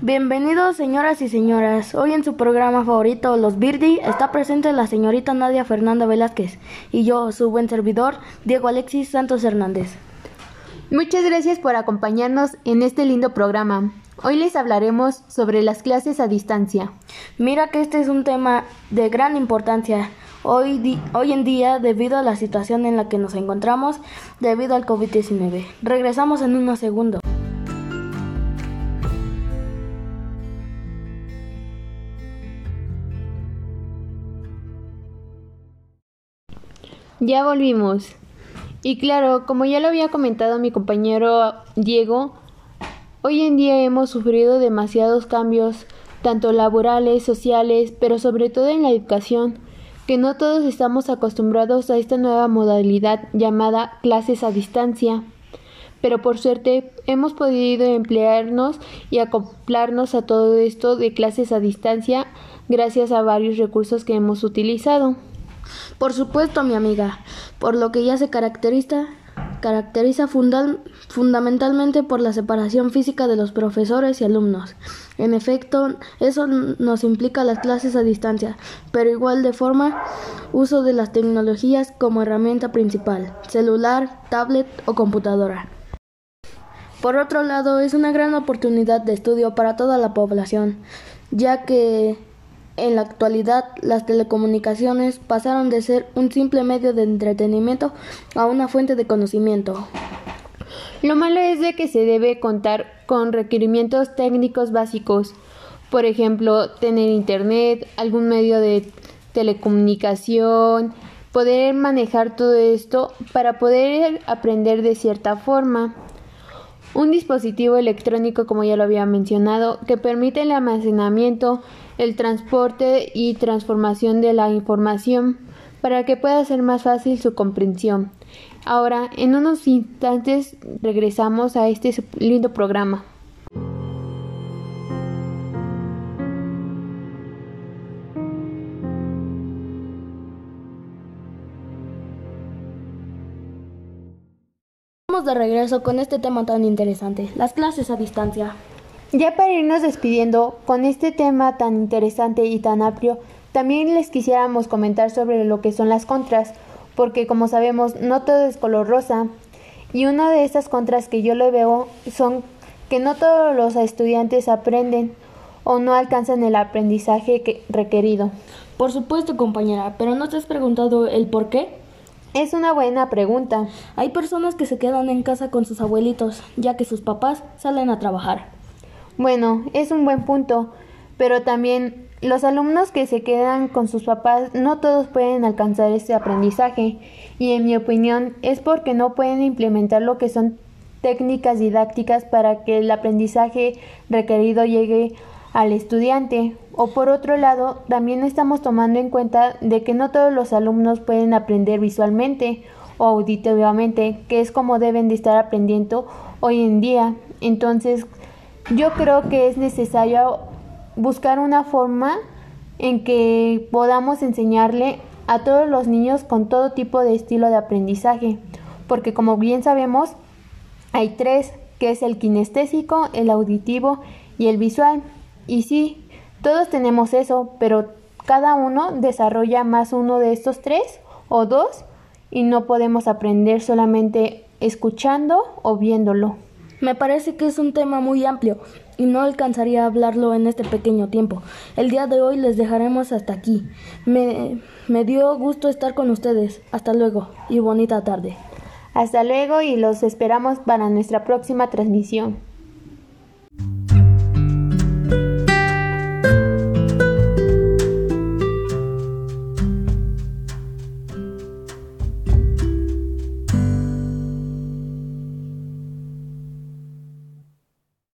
Bienvenidos señoras y señoras. Hoy en su programa favorito, Los Birdi, está presente la señorita Nadia Fernanda Velázquez y yo, su buen servidor, Diego Alexis Santos Hernández. Muchas gracias por acompañarnos en este lindo programa. Hoy les hablaremos sobre las clases a distancia. Mira que este es un tema de gran importancia. Hoy, hoy en día, debido a la situación en la que nos encontramos, debido al COVID-19. Regresamos en unos segundos. Ya volvimos. Y claro, como ya lo había comentado mi compañero Diego, hoy en día hemos sufrido demasiados cambios, tanto laborales, sociales, pero sobre todo en la educación, que no todos estamos acostumbrados a esta nueva modalidad llamada clases a distancia. Pero por suerte hemos podido emplearnos y acoplarnos a todo esto de clases a distancia gracias a varios recursos que hemos utilizado. Por supuesto, mi amiga, por lo que ya se caracteriza caracteriza fundamentalmente por la separación física de los profesores y alumnos. En efecto, eso nos implica las clases a distancia, pero igual de forma uso de las tecnologías como herramienta principal, celular, tablet o computadora. Por otro lado, es una gran oportunidad de estudio para toda la población, ya que en la actualidad, las telecomunicaciones pasaron de ser un simple medio de entretenimiento a una fuente de conocimiento. Lo malo es de que se debe contar con requerimientos técnicos básicos, por ejemplo, tener internet, algún medio de telecomunicación, poder manejar todo esto para poder aprender de cierta forma. Un dispositivo electrónico, como ya lo había mencionado, que permite el almacenamiento, el transporte y transformación de la información para que pueda ser más fácil su comprensión. Ahora, en unos instantes regresamos a este lindo programa. De regreso con este tema tan interesante, las clases a distancia. Ya para irnos despidiendo con este tema tan interesante y tan amplio, también les quisiéramos comentar sobre lo que son las contras, porque como sabemos no todo es color rosa, y una de esas contras que yo le veo son que no todos los estudiantes aprenden o no alcanzan el aprendizaje requerido. Por supuesto, compañera, pero ¿no te has preguntado el por qué? Es una buena pregunta. Hay personas que se quedan en casa con sus abuelitos, ya que sus papás salen a trabajar. Bueno, es un buen punto, pero también los alumnos que se quedan con sus papás no todos pueden alcanzar este aprendizaje y en mi opinión es porque no pueden implementar lo que son técnicas didácticas para que el aprendizaje requerido llegue al estudiante. O por otro lado, también estamos tomando en cuenta de que no todos los alumnos pueden aprender visualmente o auditivamente, que es como deben de estar aprendiendo hoy en día. Entonces, yo creo que es necesario buscar una forma en que podamos enseñarle a todos los niños con todo tipo de estilo de aprendizaje, porque como bien sabemos, hay tres, que es el kinestésico, el auditivo y el visual. Y sí, todos tenemos eso, pero cada uno desarrolla más uno de estos tres o dos y no podemos aprender solamente escuchando o viéndolo. Me parece que es un tema muy amplio y no alcanzaría a hablarlo en este pequeño tiempo. El día de hoy les dejaremos hasta aquí. Me, me dio gusto estar con ustedes. Hasta luego y bonita tarde. Hasta luego y los esperamos para nuestra próxima transmisión.